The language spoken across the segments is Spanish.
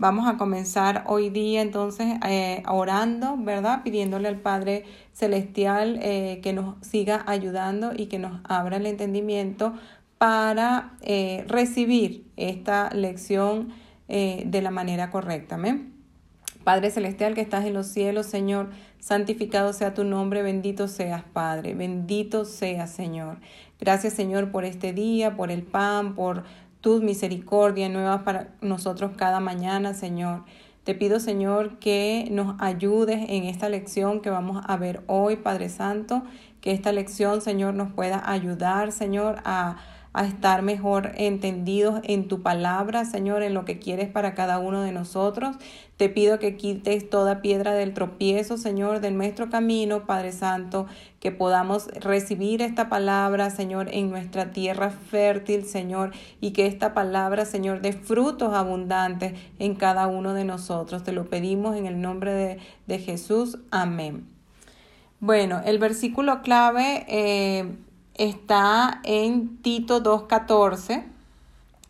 Vamos a comenzar hoy día entonces eh, orando, ¿verdad? Pidiéndole al Padre Celestial eh, que nos siga ayudando y que nos abra el entendimiento para eh, recibir esta lección de la manera correcta. Padre Celestial que estás en los cielos, Señor, santificado sea tu nombre, bendito seas, Padre, bendito seas, Señor. Gracias, Señor, por este día, por el pan, por tus misericordias nuevas para nosotros cada mañana, Señor. Te pido, Señor, que nos ayudes en esta lección que vamos a ver hoy, Padre Santo, que esta lección, Señor, nos pueda ayudar, Señor, a a estar mejor entendidos en tu palabra, Señor, en lo que quieres para cada uno de nosotros. Te pido que quites toda piedra del tropiezo, Señor, del nuestro camino, Padre Santo, que podamos recibir esta palabra, Señor, en nuestra tierra fértil, Señor, y que esta palabra, Señor, dé frutos abundantes en cada uno de nosotros. Te lo pedimos en el nombre de, de Jesús. Amén. Bueno, el versículo clave eh, está en Tito 2.14,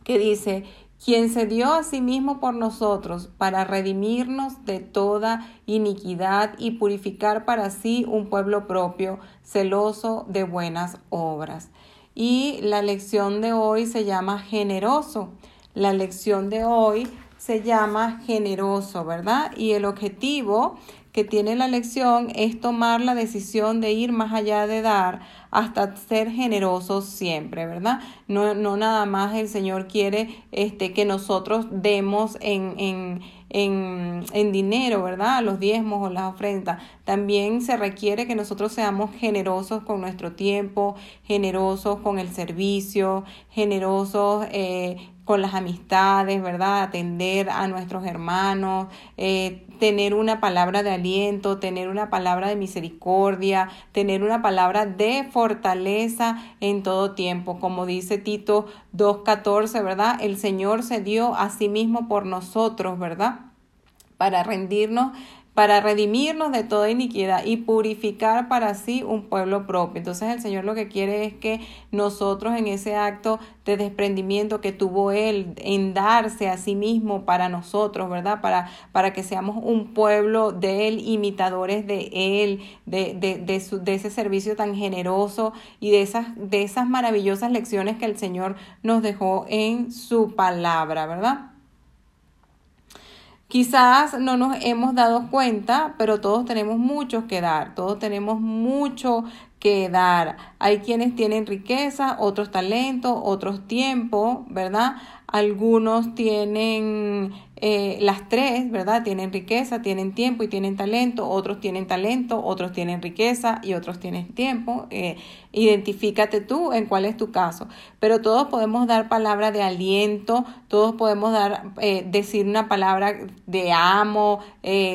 que dice, quien se dio a sí mismo por nosotros para redimirnos de toda iniquidad y purificar para sí un pueblo propio, celoso de buenas obras. Y la lección de hoy se llama generoso. La lección de hoy se llama generoso, ¿verdad? Y el objetivo que tiene la lección es tomar la decisión de ir más allá de dar hasta ser generosos siempre, ¿verdad? No, no nada más el Señor quiere este, que nosotros demos en, en, en, en dinero, ¿verdad? Los diezmos o las ofrendas. También se requiere que nosotros seamos generosos con nuestro tiempo, generosos con el servicio, generosos eh, con las amistades, ¿verdad? Atender a nuestros hermanos, eh, tener una palabra de aliento, tener una palabra de misericordia, tener una palabra de fortaleza en todo tiempo. Como dice Tito 2.14, ¿verdad? El Señor se dio a sí mismo por nosotros, ¿verdad? Para rendirnos para redimirnos de toda iniquidad y purificar para sí un pueblo propio. Entonces el Señor lo que quiere es que nosotros en ese acto de desprendimiento que tuvo Él en darse a sí mismo para nosotros, ¿verdad? Para, para que seamos un pueblo de Él, imitadores de Él, de, de, de, su, de ese servicio tan generoso y de esas, de esas maravillosas lecciones que el Señor nos dejó en su palabra, ¿verdad? Quizás no nos hemos dado cuenta, pero todos tenemos mucho que dar, todos tenemos mucho que dar. Hay quienes tienen riqueza, otros talentos, otros tiempos, ¿verdad? Algunos tienen eh, las tres, ¿verdad? Tienen riqueza, tienen tiempo y tienen talento, otros tienen talento, otros tienen riqueza y otros tienen tiempo. Eh, identifícate tú en cuál es tu caso. Pero todos podemos dar palabra de aliento, todos podemos dar, eh, decir una palabra de amo,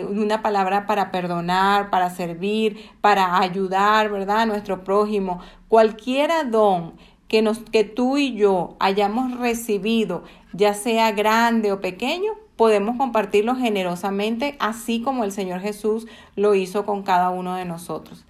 una palabra para perdonar, para servir, para ayudar, ¿verdad? A nuestro prójimo. Cualquiera don que, nos, que tú y yo hayamos recibido, ya sea grande o pequeño, podemos compartirlo generosamente, así como el Señor Jesús lo hizo con cada uno de nosotros.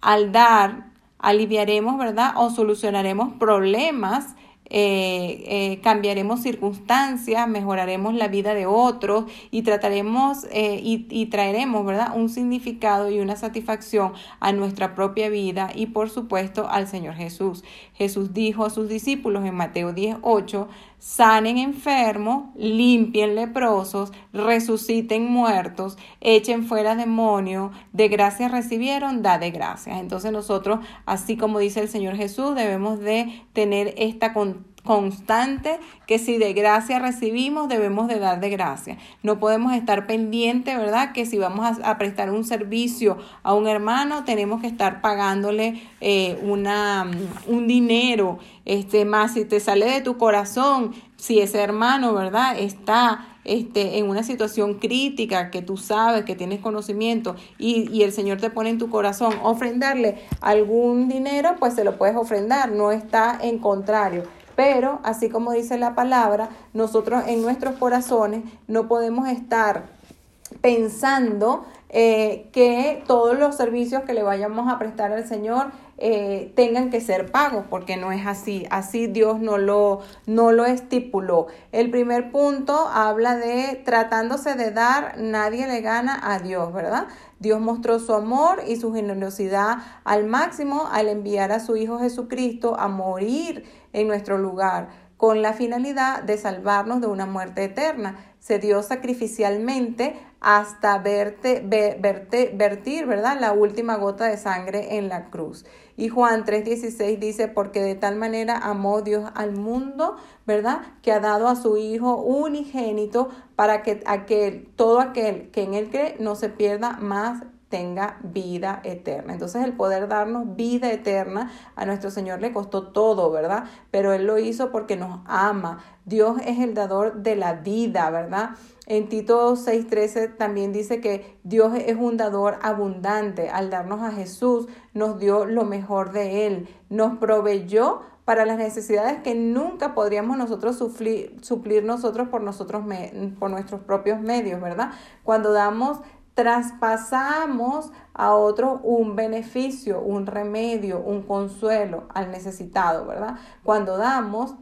Al dar, aliviaremos, ¿verdad? O solucionaremos problemas eh, eh, cambiaremos circunstancias, mejoraremos la vida de otros y trataremos eh, y, y, traeremos, ¿verdad? Un significado y una satisfacción a nuestra propia vida y por supuesto al Señor Jesús. Jesús dijo a sus discípulos en Mateo 10:8, sanen enfermos, limpien leprosos, resuciten muertos, echen fuera demonios, de gracias recibieron, da de gracias. Entonces nosotros, así como dice el Señor Jesús, debemos de tener esta constante que si de gracia recibimos debemos de dar de gracia. No podemos estar pendientes, ¿verdad? Que si vamos a, prestar un servicio a un hermano tenemos que estar pagándole eh, una, un dinero, este, más si te sale de tu corazón, si ese hermano, ¿verdad? Está este, en una situación crítica que tú sabes, que tienes conocimiento y, y, el Señor te pone en tu corazón ofrendarle algún dinero, pues se lo puedes ofrendar, no está en contrario. Pero, así como dice la palabra, nosotros en nuestros corazones no podemos estar pensando eh, que todos los servicios que le vayamos a prestar al Señor eh, tengan que ser pagos, porque no es así. Así Dios no lo, no lo estipuló. El primer punto habla de tratándose de dar, nadie le gana a Dios, ¿verdad? Dios mostró su amor y su generosidad al máximo al enviar a su Hijo Jesucristo a morir en nuestro lugar con la finalidad de salvarnos de una muerte eterna. Se dio sacrificialmente hasta verte, verte, vertir, ¿verdad? La última gota de sangre en la cruz. Y Juan 3:16 dice, porque de tal manera amó Dios al mundo, ¿verdad? Que ha dado a su Hijo unigénito para que aquel, todo aquel que en él cree no se pierda más tenga vida eterna. Entonces el poder darnos vida eterna a nuestro Señor le costó todo, ¿verdad? Pero Él lo hizo porque nos ama. Dios es el dador de la vida, ¿verdad? En Tito 6:13 también dice que Dios es un dador abundante. Al darnos a Jesús, nos dio lo mejor de Él. Nos proveyó para las necesidades que nunca podríamos nosotros suplir, nosotros por, nosotros por nuestros propios medios, ¿verdad? Cuando damos traspasamos a otro un beneficio, un remedio, un consuelo al necesitado, ¿verdad? Cuando damos,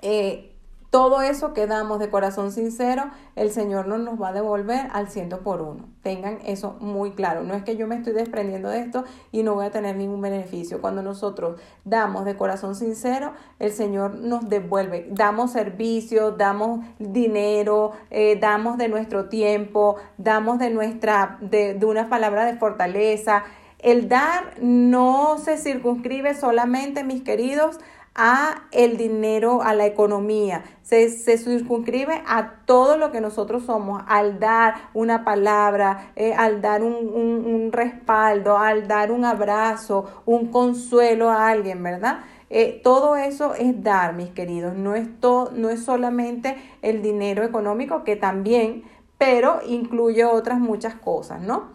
eh, todo eso que damos de corazón sincero, el Señor no nos va a devolver al ciento por uno. Tengan eso muy claro. No es que yo me estoy desprendiendo de esto y no voy a tener ningún beneficio. Cuando nosotros damos de corazón sincero, el Señor nos devuelve. Damos servicio, damos dinero, eh, damos de nuestro tiempo, damos de nuestra, de, de una palabra de fortaleza. El dar no se circunscribe solamente, mis queridos, a el dinero, a la economía. Se, se, circunscribe a todo lo que nosotros somos, al dar una palabra, eh, al dar un, un, respaldo, al dar un abrazo, un consuelo a alguien, ¿verdad? Eh, todo eso es dar, mis queridos. No es, no es solamente el dinero económico, que también, pero incluye otras muchas cosas, ¿no?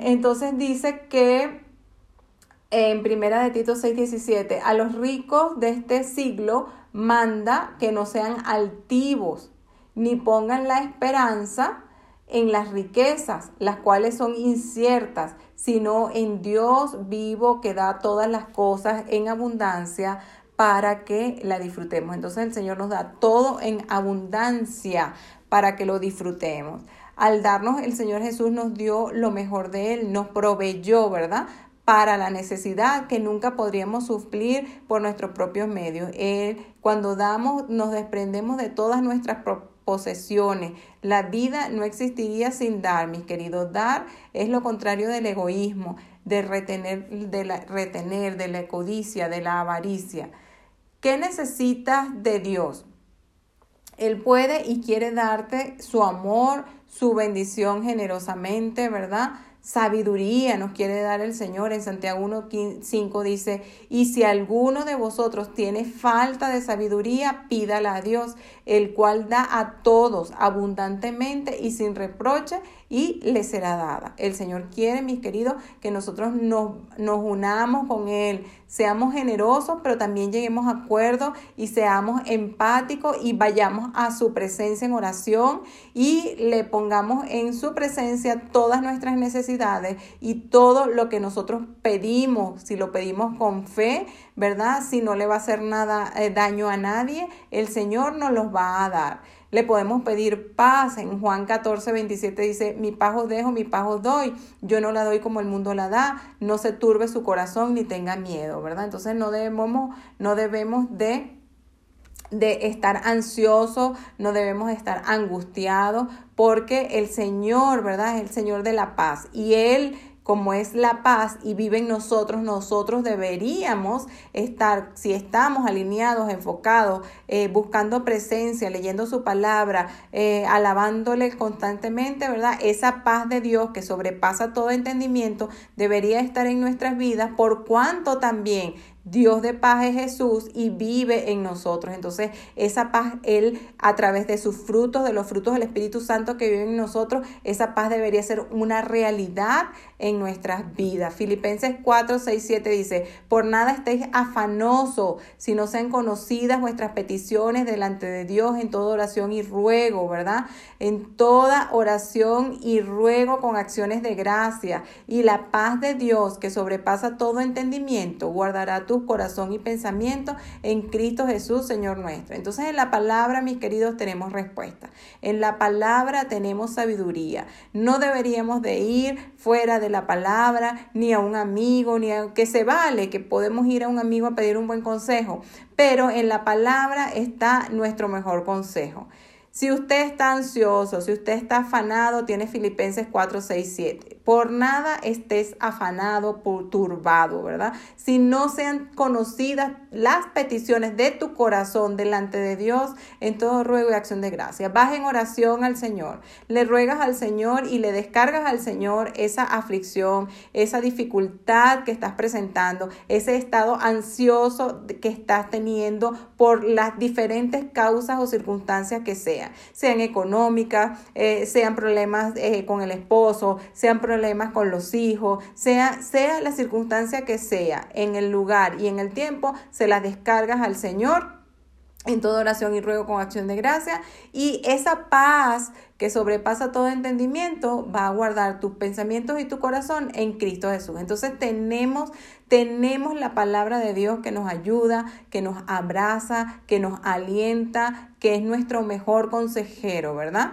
Entonces dice que en Primera de Tito 6:17, a los ricos de este siglo manda que no sean altivos, ni pongan la esperanza en las riquezas, las cuales son inciertas, sino en Dios vivo que da todas las cosas en abundancia para que la disfrutemos. Entonces el Señor nos da todo en abundancia para que lo disfrutemos. Al darnos, el Señor Jesús nos dio lo mejor de Él, nos proveyó, ¿verdad? Para la necesidad que nunca podríamos suplir por nuestros propios medios. cuando damos, nos desprendemos de todas nuestras posesiones. La vida no existiría sin dar, mis queridos. Dar es lo contrario del egoísmo, de retener, de la, retener, de la codicia, de la avaricia. ¿Qué necesitas de Dios? Él puede y quiere darte su amor, su bendición generosamente, ¿verdad? Sabiduría nos quiere dar el Señor. En Santiago 1.5 dice, y si alguno de vosotros tiene falta de sabiduría, pídala a Dios, el cual da a todos abundantemente y sin reproche, y le será dada. El Señor quiere, mis queridos, que nosotros nos, nos unamos con Él, seamos generosos, pero también lleguemos a acuerdo y seamos empáticos y vayamos a su presencia en oración y le pongamos en su presencia todas nuestras necesidades y todo lo que nosotros pedimos, si lo pedimos con fe, ¿verdad? Si no le va a hacer nada eh, daño a nadie, el Señor nos los va a dar. Le podemos pedir paz. En Juan 14, 27 dice, mi paz os dejo, mi paz os doy. Yo no la doy como el mundo la da. No se turbe su corazón ni tenga miedo, ¿verdad? Entonces no debemos, no debemos de de estar ansiosos, no debemos estar angustiados, porque el Señor, ¿verdad? Es el Señor de la paz y Él como es la paz y vive en nosotros, nosotros deberíamos estar, si estamos alineados, enfocados, eh, buscando presencia, leyendo su palabra, eh, alabándole constantemente, ¿verdad? Esa paz de Dios que sobrepasa todo entendimiento debería estar en nuestras vidas, por cuanto también Dios de paz es Jesús y vive en nosotros. Entonces, esa paz, Él, a través de sus frutos, de los frutos del Espíritu Santo que vive en nosotros, esa paz debería ser una realidad en nuestras vidas. Filipenses 4, 6, 7 dice, por nada estéis afanoso, si no sean conocidas vuestras peticiones delante de Dios en toda oración y ruego, ¿verdad? En toda oración y ruego con acciones de gracia. Y la paz de Dios, que sobrepasa todo entendimiento, guardará corazón y pensamiento en Cristo Jesús, Señor nuestro. Entonces en la palabra, mis queridos, tenemos respuesta. En la palabra tenemos sabiduría. No deberíamos de ir fuera de la palabra, ni a un amigo, ni a que se vale, que podemos ir a un amigo a pedir un buen consejo, pero en la palabra está nuestro mejor consejo. Si usted está ansioso, si usted está afanado, tiene Filipenses 4, 6, 7. Por nada estés afanado, turbado, ¿verdad? Si no sean conocidas las peticiones de tu corazón delante de Dios en todo ruego y acción de gracia. Vas en oración al Señor, le ruegas al Señor y le descargas al Señor esa aflicción, esa dificultad que estás presentando, ese estado ansioso que estás teniendo por las diferentes causas o circunstancias que sean, sean económicas, eh, sean problemas eh, con el esposo, sean problemas con los hijos, sea, sea la circunstancia que sea, en el lugar y en el tiempo, se las descargas al Señor en toda oración y ruego con acción de gracia y esa paz que sobrepasa todo entendimiento va a guardar tus pensamientos y tu corazón en Cristo Jesús. Entonces tenemos tenemos la palabra de Dios que nos ayuda, que nos abraza, que nos alienta, que es nuestro mejor consejero, ¿verdad?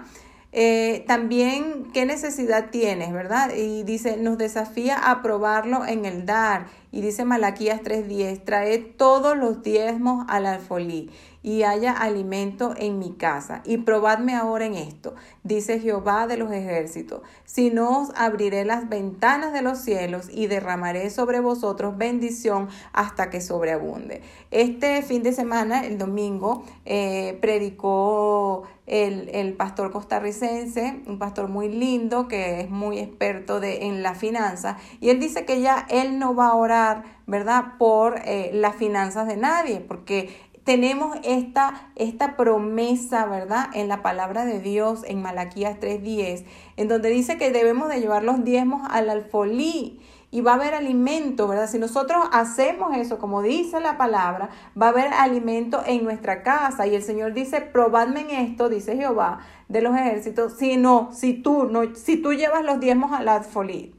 Eh, también, ¿qué necesidad tienes, verdad? Y dice, nos desafía a probarlo en el dar. Y dice Malaquías 3:10, trae todos los diezmos al alfolí y haya alimento en mi casa. Y probadme ahora en esto, dice Jehová de los ejércitos, si no os abriré las ventanas de los cielos y derramaré sobre vosotros bendición hasta que sobreabunde. Este fin de semana, el domingo, eh, predicó el, el, pastor costarricense, un pastor muy lindo que es muy experto de, en la finanza, y él dice que ya él no va a orar, ¿verdad?, por eh, las finanzas de nadie, porque tenemos esta, esta promesa, ¿verdad? En la palabra de Dios, en Malaquías 3.10, en donde dice que debemos de llevar los diezmos al alfolí y va a haber alimento, ¿verdad? Si nosotros hacemos eso, como dice la palabra, va a haber alimento en nuestra casa. Y el Señor dice, probadme en esto, dice Jehová de los ejércitos, si no, si tú, no, si tú llevas los diezmos al alfolí,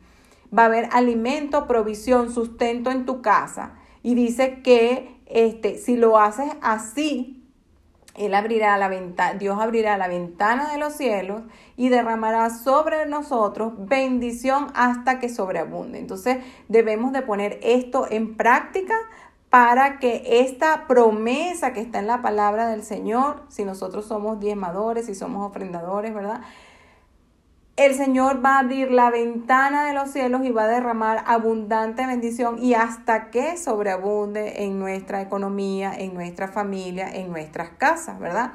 va a haber alimento, provisión, sustento en tu casa. Y dice que este, si lo haces así, él abrirá la ventana, Dios abrirá la ventana de los cielos y derramará sobre nosotros bendición hasta que sobreabunde. Entonces debemos de poner esto en práctica para que esta promesa que está en la palabra del Señor, si nosotros somos diezmadores, si somos ofrendadores, ¿verdad? El Señor va a abrir la ventana de los cielos y va a derramar abundante bendición y hasta que sobreabunde en nuestra economía, en nuestra familia, en nuestras casas, ¿verdad?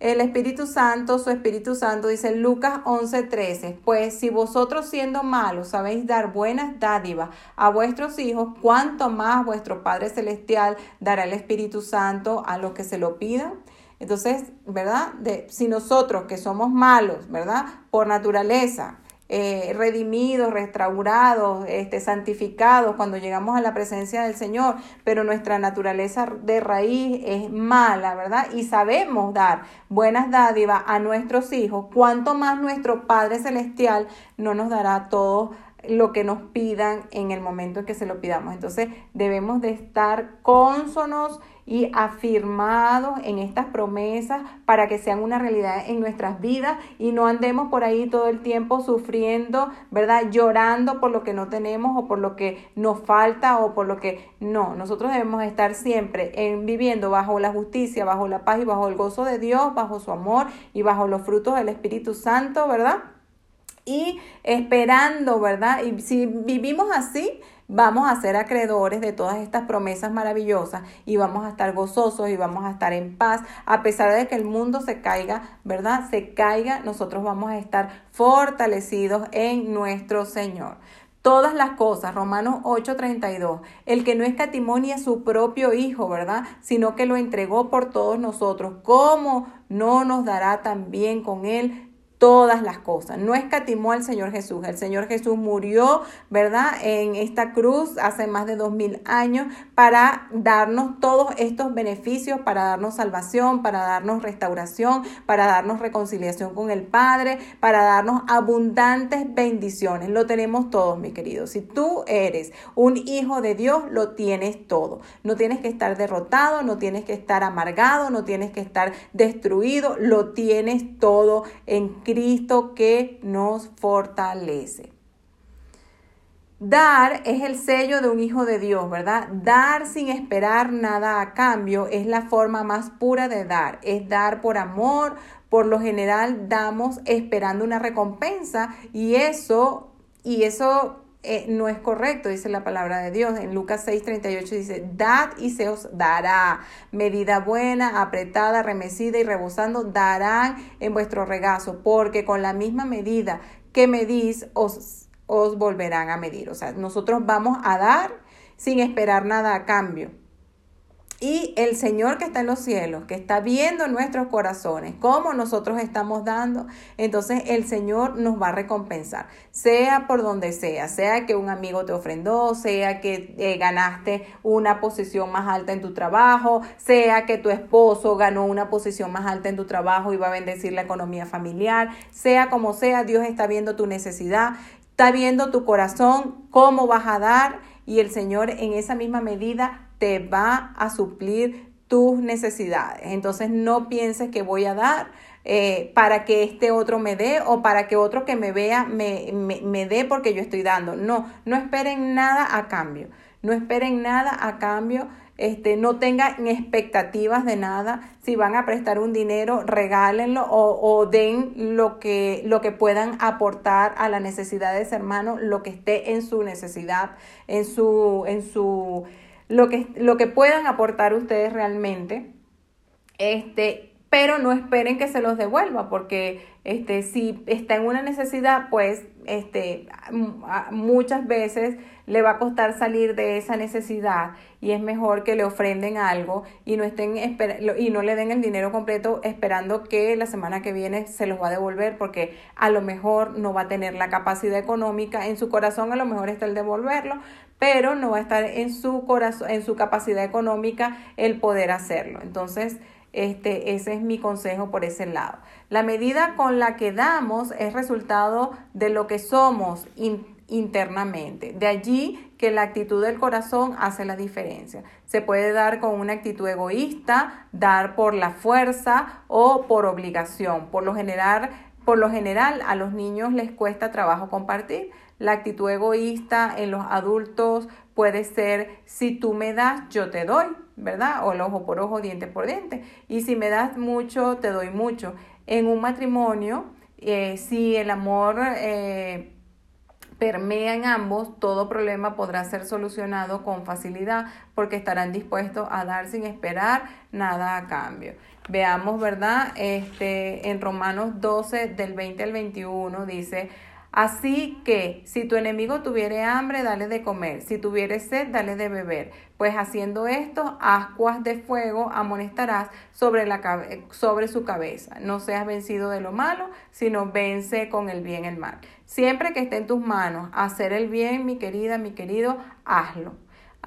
El Espíritu Santo, su Espíritu Santo, dice Lucas 11:13, pues si vosotros siendo malos sabéis dar buenas dádivas a vuestros hijos, ¿cuánto más vuestro Padre Celestial dará el Espíritu Santo a los que se lo pidan? Entonces, ¿verdad? De, si nosotros que somos malos, ¿verdad? Por naturaleza, eh, redimidos, restaurados, este, santificados cuando llegamos a la presencia del Señor, pero nuestra naturaleza de raíz es mala, ¿verdad? Y sabemos dar buenas dádivas a nuestros hijos, cuanto más nuestro Padre Celestial no nos dará todo lo que nos pidan en el momento en que se lo pidamos. Entonces debemos de estar cónsonos y afirmados en estas promesas para que sean una realidad en nuestras vidas y no andemos por ahí todo el tiempo sufriendo, ¿verdad? Llorando por lo que no tenemos o por lo que nos falta o por lo que no. Nosotros debemos estar siempre en, viviendo bajo la justicia, bajo la paz y bajo el gozo de Dios, bajo su amor y bajo los frutos del Espíritu Santo, ¿verdad? Y esperando, ¿verdad? Y si vivimos así, vamos a ser acreedores de todas estas promesas maravillosas y vamos a estar gozosos y vamos a estar en paz. A pesar de que el mundo se caiga, ¿verdad? Se caiga, nosotros vamos a estar fortalecidos en nuestro Señor. todas las cosas, Romanos 8:32, el que no escatimó a su propio Hijo, ¿verdad? Sino que lo entregó por todos nosotros, ¿cómo no nos dará también con él todas las cosas. No escatimó al Señor Jesús. El Señor Jesús murió, ¿verdad? En esta cruz hace más de dos mil años para darnos todos estos beneficios, para darnos salvación, para darnos restauración, para darnos reconciliación con el Padre, para darnos abundantes bendiciones. Lo tenemos todos, mi querido. Si tú eres un hijo de Dios, lo tienes todo. No tienes que estar derrotado, no tienes que estar amargado, no tienes que estar destruido, lo tienes todo en Cristo que nos fortalece. Dar es el sello de un hijo de Dios, ¿verdad? Dar sin esperar nada a cambio es la forma más pura de dar. Es dar por amor. Por lo general damos esperando una recompensa y eso, y eso eh, no es correcto, dice la palabra de Dios. En Lucas 6:38 dice, dad y se os dará. Medida buena, apretada, remecida y rebosando, darán en vuestro regazo, porque con la misma medida que medís, os, os volverán a medir. O sea, nosotros vamos a dar sin esperar nada a cambio. Y el Señor que está en los cielos, que está viendo nuestros corazones, cómo nosotros estamos dando, entonces el Señor nos va a recompensar, sea por donde sea, sea que un amigo te ofrendó, sea que eh, ganaste una posición más alta en tu trabajo, sea que tu esposo ganó una posición más alta en tu trabajo y va a bendecir la economía familiar, sea como sea, Dios está viendo tu necesidad, está viendo tu corazón, cómo vas a dar y el Señor en esa misma medida te va a suplir tus necesidades. Entonces no pienses que voy a dar eh, para que este otro me dé o para que otro que me vea me, me, me dé porque yo estoy dando. No, no esperen nada a cambio. No esperen nada a cambio. Este, no tengan expectativas de nada. Si van a prestar un dinero, regálenlo o, o, den lo que, lo que puedan aportar a la necesidad de ese hermano, lo que esté en su necesidad, en su, en su lo que, lo que puedan aportar ustedes realmente. Este, pero no esperen que se los devuelva, porque este, si está en una necesidad, pues este, muchas veces le va a costar salir de esa necesidad y es mejor que le ofrenden algo y no, estén y no le den el dinero completo esperando que la semana que viene se los va a devolver porque a lo mejor no va a tener la capacidad económica en su corazón, a lo mejor está el devolverlo, pero no va a estar en su corazón, en su capacidad económica el poder hacerlo. Entonces, este, ese es mi consejo por ese lado. La medida con la que damos es resultado de lo que somos internamente. De allí que la actitud del corazón hace la diferencia. Se puede dar con una actitud egoísta, dar por la fuerza o por obligación. Por lo general, por lo general a los niños les cuesta trabajo compartir la actitud egoísta en los adultos puede ser si tú me das, yo te doy, ¿verdad? O el ojo por ojo, diente por diente. Y si me das mucho, te doy mucho. En un matrimonio, eh, si el amor eh, permea en ambos, todo problema podrá ser solucionado con facilidad porque estarán dispuestos a dar sin esperar nada a cambio. Veamos, ¿verdad? Este, en Romanos 12, del 20 al 21, dice, Así que si tu enemigo tuviere hambre, dale de comer, si tuviere sed, dale de beber, pues haciendo esto, ascuas de fuego amonestarás sobre, la, sobre su cabeza. No seas vencido de lo malo, sino vence con el bien el mal. Siempre que esté en tus manos hacer el bien, mi querida, mi querido, hazlo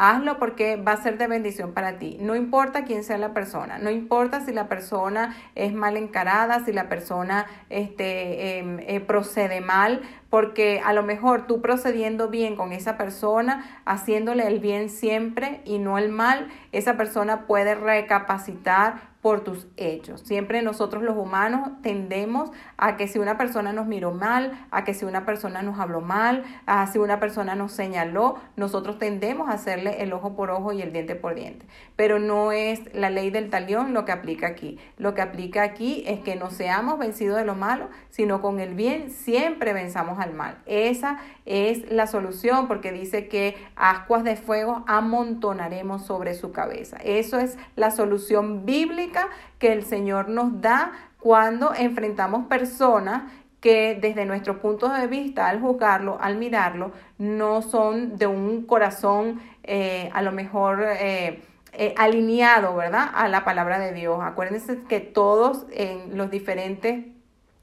Hazlo porque va a ser de bendición para ti. No importa quién sea la persona, no importa si la persona es mal encarada, si la persona este, em, eh, procede mal, porque a lo mejor tú procediendo bien con esa persona, haciéndole el bien siempre y no el mal, esa persona puede recapacitar por tus hechos. Siempre nosotros los humanos tendemos a que si una persona nos miró mal, a que si una persona nos habló mal, a si una persona nos señaló, nosotros tendemos a hacerle el ojo por ojo y el diente por diente. Pero no es la ley del talión lo que aplica aquí. Lo que aplica aquí es que no seamos vencidos de lo malo, sino con el bien siempre venzamos al mal. Esa es la solución porque dice que ascuas de fuego amontonaremos sobre su cabeza. Eso es la solución bíblica que el Señor nos da cuando enfrentamos personas que desde nuestro punto de vista, al juzgarlo, al mirarlo, no son de un corazón eh, a lo mejor eh, eh, alineado, ¿verdad? A la palabra de Dios. Acuérdense que todos en los diferentes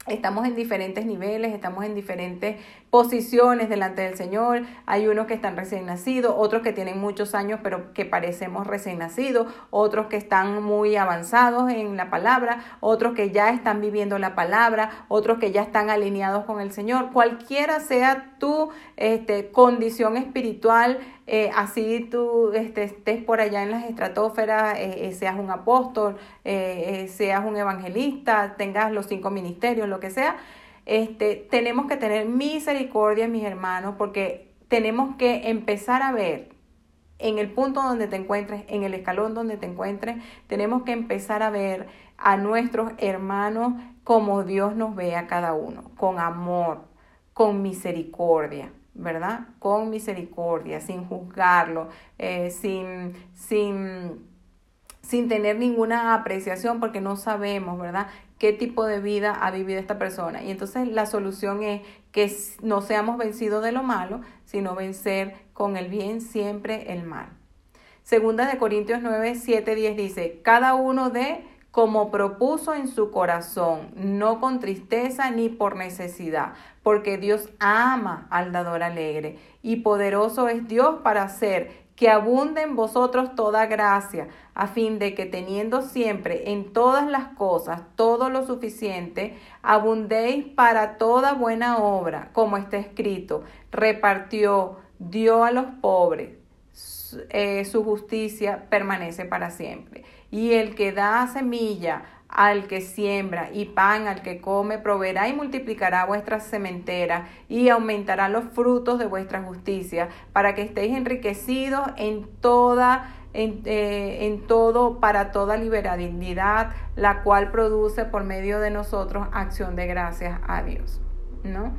Estamos en diferentes niveles, estamos en diferentes posiciones delante del Señor. Hay unos que están recién nacidos, otros que tienen muchos años pero que parecemos recién nacidos, otros que están muy avanzados en la palabra, otros que ya están viviendo la palabra, otros que ya están alineados con el Señor. Cualquiera sea tu este, condición espiritual, eh, así tú este, estés por allá en las estratosferas, eh, eh, seas un apóstol, seas un evangelista, tengas los cinco ministerios, lo que sea, este, tenemos que tener misericordia, mis hermanos, porque tenemos que empezar a ver en el punto donde te encuentres, en el escalón donde te encuentres, tenemos que empezar a ver a nuestros hermanos como Dios nos ve a cada uno, con amor, con misericordia. ¿verdad? Con misericordia, sin juzgarlo, eh, sin, sin, sin tener ninguna apreciación porque no sabemos, ¿verdad? Qué tipo de vida ha vivido esta persona. Y entonces la solución es que no seamos vencidos de lo malo, sino vencer con el bien siempre el mal. Segunda de Corintios 9, 7, 10 dice, cada uno de como propuso en su corazón, no con tristeza ni por necesidad, porque Dios ama al dador alegre y poderoso es Dios para hacer que abunde en vosotros toda gracia, a fin de que teniendo siempre en todas las cosas todo lo suficiente, abundéis para toda buena obra, como está escrito, repartió, dio a los pobres, eh, su justicia permanece para siempre. Y el que da semilla al que siembra y pan al que come, proveerá y multiplicará vuestras sementeras y aumentará los frutos de vuestra justicia, para que estéis enriquecidos en toda en, eh, en, todo, para toda liberalidad, la cual produce por medio de nosotros acción de gracias a Dios. ¿No?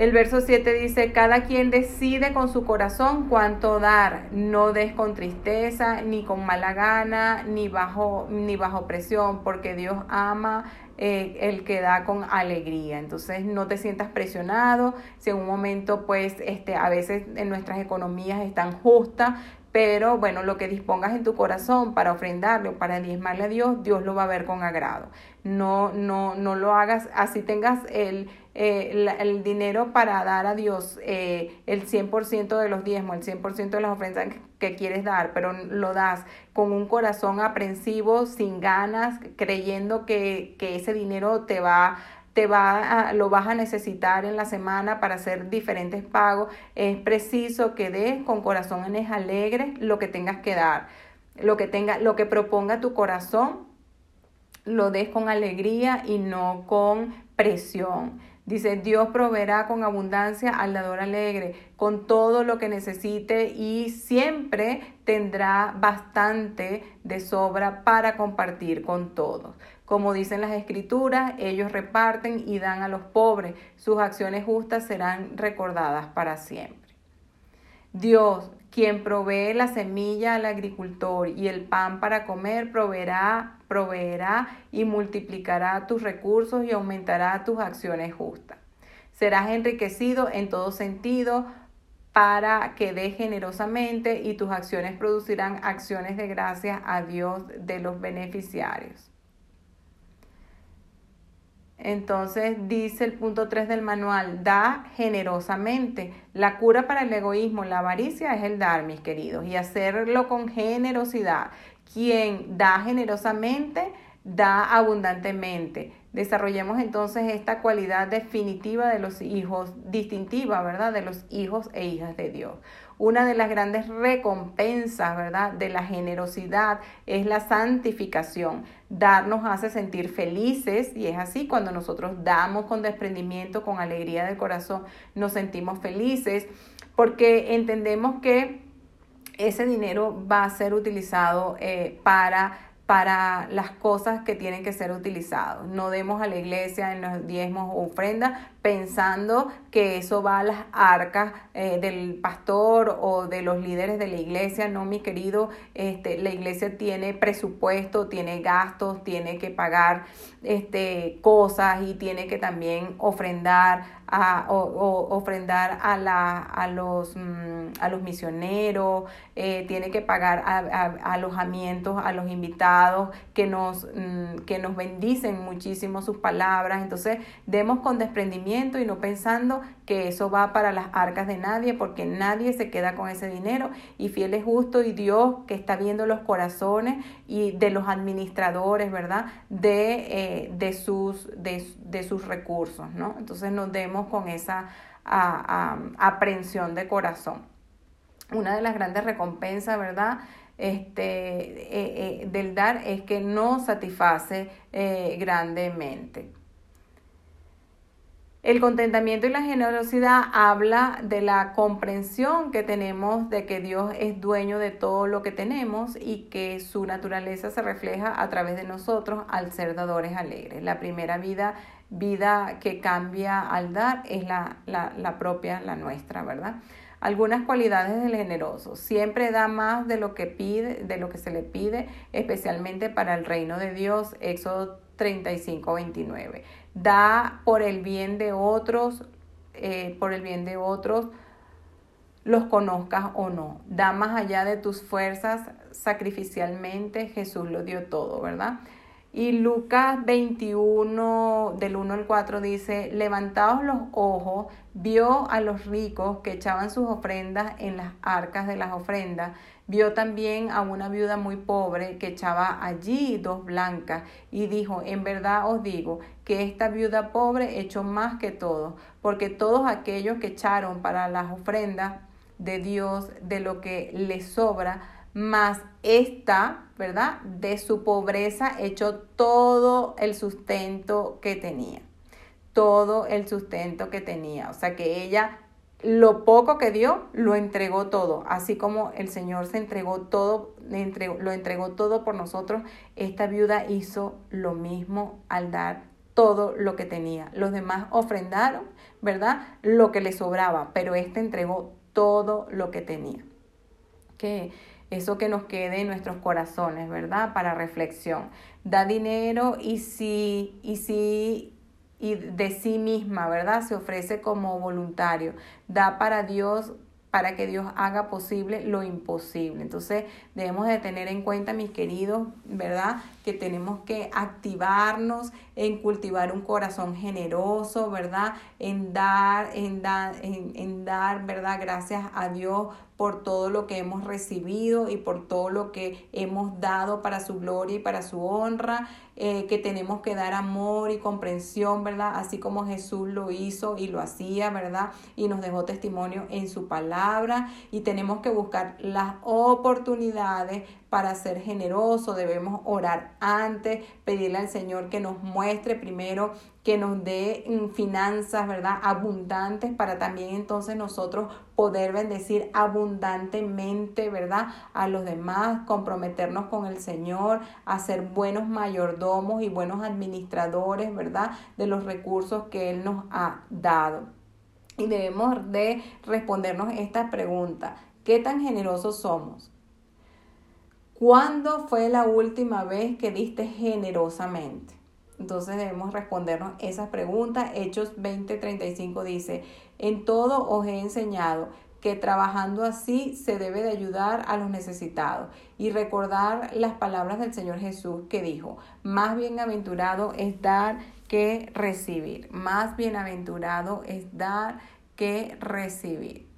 El verso 7 dice, cada quien decide con su corazón cuánto dar, no des con tristeza, ni con mala gana, ni bajo, ni bajo presión, porque Dios ama eh, el que da con alegría. Entonces no te sientas presionado, si en un momento pues este, a veces en nuestras economías están justas, pero bueno, lo que dispongas en tu corazón para ofrendarle o para diezmarle a Dios, Dios lo va a ver con agrado. No, no, no lo hagas así tengas el, eh, el dinero para dar a Dios eh, el 100% de los diezmos, el 100% de las ofrendas que quieres dar, pero lo das con un corazón aprensivo, sin ganas, creyendo que, que ese dinero te va te va a, lo vas a necesitar en la semana para hacer diferentes pagos. Es preciso que des con corazones alegres lo que tengas que dar. Lo que tenga, lo que proponga tu corazón, lo des con alegría y no con presión. Dice, Dios proveerá con abundancia al dador alegre, con todo lo que necesite y siempre tendrá bastante de sobra para compartir con todos. Como dicen las escrituras, ellos reparten y dan a los pobres. Sus acciones justas serán recordadas para siempre. Dios, quien provee la semilla al agricultor y el pan para comer, proveerá, proveerá y multiplicará tus recursos y aumentará tus acciones justas. Serás enriquecido en todo sentido para que dé generosamente y tus acciones producirán acciones de gracia a Dios de los beneficiarios. Entonces dice el punto 3 del manual, da generosamente. La cura para el egoísmo, la avaricia es el dar, mis queridos, y hacerlo con generosidad. Quien da generosamente, da abundantemente. Desarrollemos entonces esta cualidad definitiva de los hijos, distintiva, ¿verdad? De los hijos e hijas de Dios. Una de las grandes recompensas, ¿verdad? De la generosidad es la santificación. Dar nos hace sentir felices y es así cuando nosotros damos con desprendimiento, con alegría del corazón, nos sentimos felices porque entendemos que ese dinero va a ser utilizado eh, para para las cosas que tienen que ser utilizados. No demos a la iglesia en los diezmos o ofrendas pensando que eso va a las arcas eh, del pastor o de los líderes de la iglesia. No, mi querido, este, la iglesia tiene presupuesto, tiene gastos, tiene que pagar este, cosas y tiene que también ofrendar a, o, ofrendar a, la, a, los, mm, a los misioneros, eh, tiene que pagar a, alojamientos a los invitados que nos, mm, que nos bendicen muchísimo sus palabras. Entonces, demos con desprendimiento y no pensando que eso va para las arcas de nadie, porque nadie se queda con ese dinero. Y fiel es justo y Dios que está viendo los corazones y de los administradores, ¿verdad? De, eh, de, sus, de, sus recursos, ¿no? Entonces nos demos con esa aprensión de corazón. Una de las grandes recompensas, ¿verdad? Este, eh, eh, del dar es que no satisface grandemente. El contentamiento y la generosidad habla de la comprensión que tenemos de que Dios es dueño de todo lo que tenemos y que su naturaleza se refleja a través de nosotros al ser dadores alegres. La primera vida, vida que cambia al dar es la, la, la propia, la nuestra, ¿verdad? Algunas cualidades del generoso. Siempre da más de lo que pide, de lo que se le pide, especialmente para el reino de Dios. Éxodo 35, 29 da por el bien de otros, eh, por el bien de otros, los conozcas o no. Da más allá de tus fuerzas sacrificialmente, Jesús lo dio todo, ¿verdad? Y Lucas 21, del 1 al 4 dice, levantados los ojos, vio a los ricos que echaban sus ofrendas en las arcas de las ofrendas Vio también a una viuda muy pobre que echaba allí dos blancas y dijo, en verdad os digo que esta viuda pobre echó más que todos, porque todos aquellos que echaron para las ofrendas de Dios de lo que le sobra, más esta, ¿verdad? De su pobreza echó todo el sustento que tenía, todo el sustento que tenía. O sea que ella lo poco que dio, lo entregó todo. Así como el Señor se entregó todo, lo entregó todo por nosotros, esta viuda hizo lo mismo al dar todo lo que tenía. Los demás ofrendaron, ¿verdad? Lo que le sobraba, pero este entregó todo lo que tenía. Que eso que nos quede en nuestros corazones, ¿verdad? Para reflexión. Da dinero y si, y si y de sí misma, ¿verdad? Se ofrece como voluntario, da para Dios para que Dios haga posible lo imposible. Entonces debemos de tener en cuenta, mis queridos, ¿verdad? Que tenemos que activarnos en cultivar un corazón generoso, ¿verdad? En dar, en dar, en, en dar, ¿verdad? Gracias a Dios por todo lo que hemos recibido y por todo lo que hemos dado para su gloria y para su honra, eh, que tenemos que dar amor y comprensión, ¿verdad? Así como Jesús lo hizo y lo hacía, ¿verdad? Y nos dejó testimonio en su palabra y tenemos que buscar las oportunidades para ser generoso, debemos orar antes, pedirle al Señor que nos muestre primero, que nos dé mm, finanzas, ¿verdad? Abundantes para también entonces nosotros poder bendecir abundantemente, ¿verdad? A los demás, comprometernos con el Señor, a ser buenos mayordomos y buenos administradores, ¿verdad? De los recursos que Él nos ha dado. Y debemos de respondernos esta pregunta. ¿Qué tan generosos somos? ¿Cuándo fue la última vez que diste generosamente? Entonces debemos respondernos esas preguntas. Hechos 20:35 dice, en todo os he enseñado que trabajando así se debe de ayudar a los necesitados y recordar las palabras del Señor Jesús que dijo, más bienaventurado es dar que recibir, más bienaventurado es dar que recibir.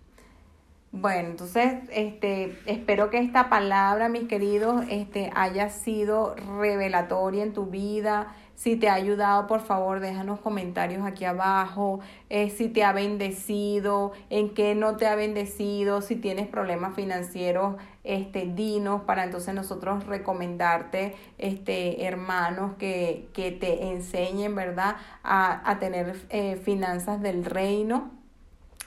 Bueno, entonces este, espero que esta palabra, mis queridos, este, haya sido revelatoria en tu vida. Si te ha ayudado, por favor, déjanos comentarios aquí abajo. Eh, si te ha bendecido, en qué no te ha bendecido, si tienes problemas financieros, este, dinos para entonces nosotros recomendarte este, hermanos que, que te enseñen, ¿verdad?, a, a tener eh, finanzas del reino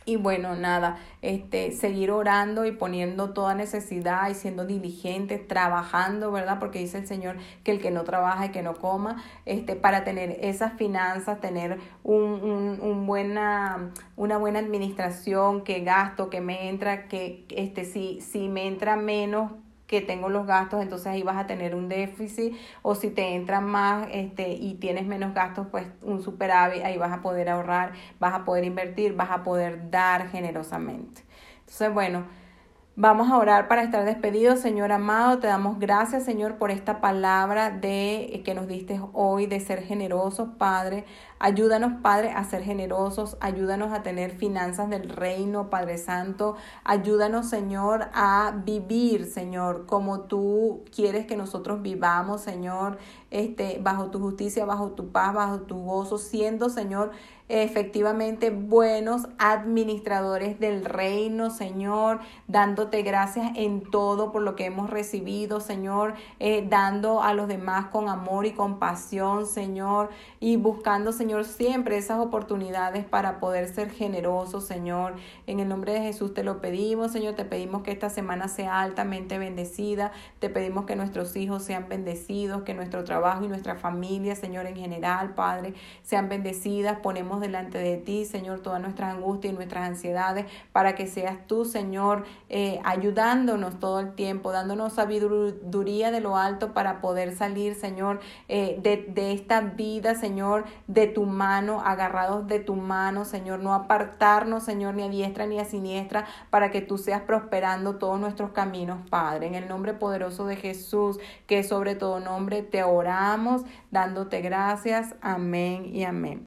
Y bueno, nada, este, seguir orando y poniendo toda necesidad y siendo diligentes, trabajando, ¿verdad? Porque dice el Señor que el que no trabaja y que no coma, este, para tener esas finanzas, tener un, un buena, una buena administración, que gasto, que me entra, que este, si, si me entra menos, que tengo los gastos, entonces ahí vas a tener un déficit, o si te entran más este, y tienes menos gastos, pues un superávit, ahí vas a poder ahorrar, vas a poder invertir, vas a poder dar generosamente. Entonces, bueno, Vamos a orar para estar despedidos, Señor amado. Te damos gracias, Señor, por esta palabra de que nos diste hoy de ser generosos, Padre. Ayúdanos, Padre, a ser generosos. Ayúdanos a tener finanzas del reino, Padre Santo. Ayúdanos, Señor, a vivir, Señor, como tú quieres que nosotros vivamos, Señor, este, bajo tu justicia, bajo tu paz, bajo tu gozo, siendo, Señor, efectivamente buenos administradores del reino, Señor, dándote gracias en todo por lo que hemos recibido, Señor, eh, dando a los demás con amor y compasión, Señor, y buscando, Señor, siempre esas oportunidades para poder ser generosos, Señor. En el nombre de Jesús te lo pedimos, Señor, te pedimos que esta semana sea altamente bendecida, te pedimos que nuestros hijos sean bendecidos, que nuestro trabajo y nuestra familia, Señor, en general, Padre, sean bendecidas. Ponemos delante de ti, Señor, todas nuestras angustias y nuestras ansiedades, para que seas tú, Señor, eh, ayudándonos todo el tiempo, dándonos sabiduría de lo alto para poder salir, Señor, eh, de, de esta vida, Señor, de tu mano, agarrados de tu mano, Señor, no apartarnos, Señor, ni a diestra ni a siniestra, para que tú seas prosperando todos nuestros caminos, Padre. En el nombre poderoso de Jesús, que sobre todo nombre te oramos, dándote gracias. Amén y amén.